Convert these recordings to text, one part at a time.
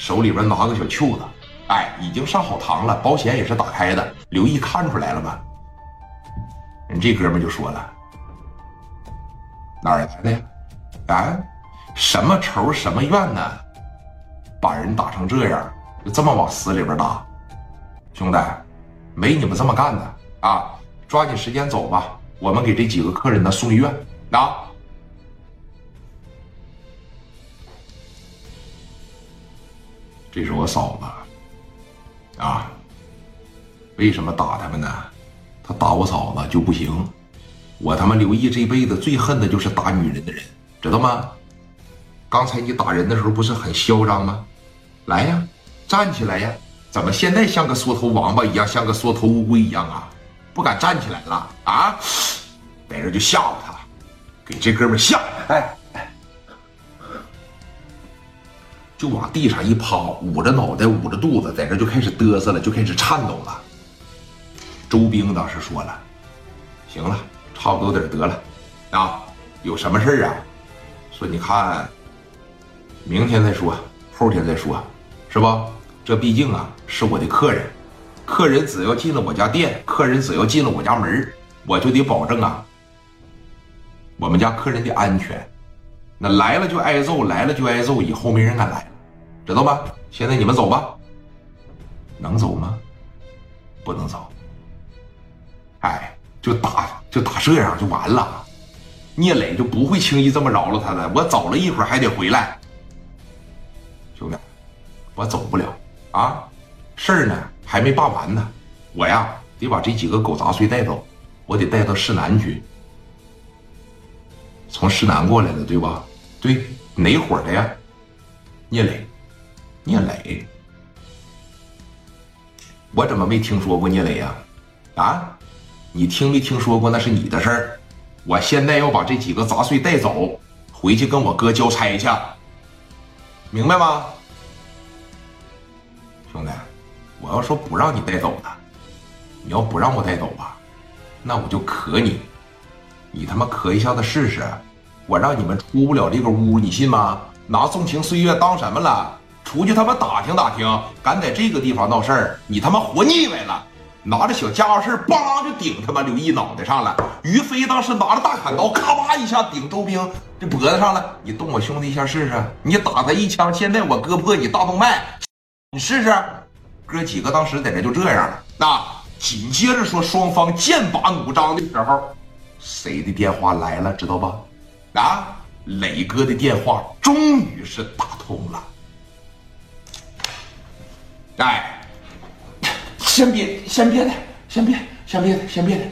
手里边拿个小袖子，哎，已经上好膛了，保险也是打开的。刘毅看出来了吧？人这哥们就说了：“哪儿来的呀？啊，什么仇什么怨呢？把人打成这样，就这么往死里边打，兄弟，没你们这么干的啊！抓紧时间走吧，我们给这几个客人呢送医院啊！”这是我嫂子，啊，为什么打他们呢？他打我嫂子就不行，我他妈刘毅这辈子最恨的就是打女人的人，知道吗？刚才你打人的时候不是很嚣张吗？来呀，站起来呀！怎么现在像个缩头王八一样，像个缩头乌龟一样啊？不敢站起来了啊？在这就吓唬他，给这哥们吓，哎。就往地上一趴，捂着脑袋，捂着肚子，在这就开始嘚瑟了，就开始颤抖了。周兵当时说了：“行了，差不多点得了，啊，有什么事啊？说你看，明天再说，后天再说，是吧？这毕竟啊是我的客人，客人只要进了我家店，客人只要进了我家门，我就得保证啊我们家客人的安全。那来了就挨揍，来了就挨揍，以后没人敢来。”知道吧？现在你们走吧。能走吗？不能走。哎，就打就打这样就完了。聂磊就不会轻易这么饶了他的。我走了一会儿还得回来。兄弟，我走不了啊！事儿呢还没办完呢。我呀得把这几个狗杂碎带走，我得带到市南去。从市南过来的对吧？对，哪伙的呀？聂磊。聂磊，我怎么没听说过聂磊呀？啊，你听没听说过？那是你的事儿。我现在要把这几个杂碎带走，回去跟我哥交差去，明白吗？兄弟，我要说不让你带走的，你要不让我带走吧，那我就磕你，你他妈磕一下子试试，我让你们出不了这个屋，你信吗？拿纵情岁月当什么了？出去他妈打听打听，敢在这个地方闹事儿，你他妈活腻歪了！拿着小家伙事儿，梆就顶他妈刘毅脑袋上了。于飞当时拿着大砍刀，咔吧一下顶周兵这脖子上了。你动我兄弟一下试试，你打他一枪，现在我割破你大动脉，你试试。哥几个当时在这就这样了。那紧接着说双方剑拔弩张的时候，谁的电话来了？知道吧？啊，磊哥的电话终于是打通了。哎，先别，先别的，先别，先别的，先别的，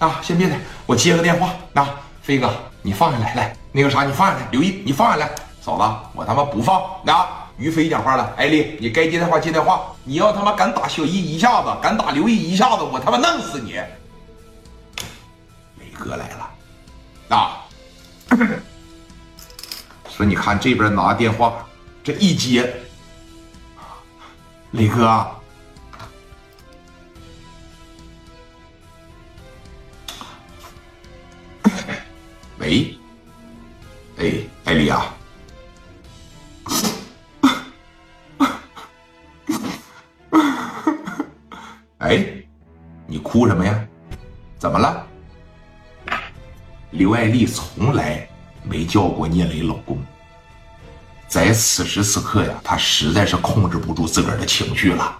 啊，先别的，我接个电话。啊，飞哥，你放下来，来，那个啥，你放下来。刘毅，你放下来。嫂子，我他妈不放。啊，于飞讲话了，艾丽，你该接电话接电话。你要他妈敢打小易一下子，敢打刘毅一下子，我他妈弄死你。磊哥来了，啊，说你看这边拿电话，这一接。李哥，喂，哎，艾丽啊，哎，你哭什么呀？怎么了？刘爱丽从来没叫过聂磊老公。在此时此刻呀，他实在是控制不住自个儿的情绪了。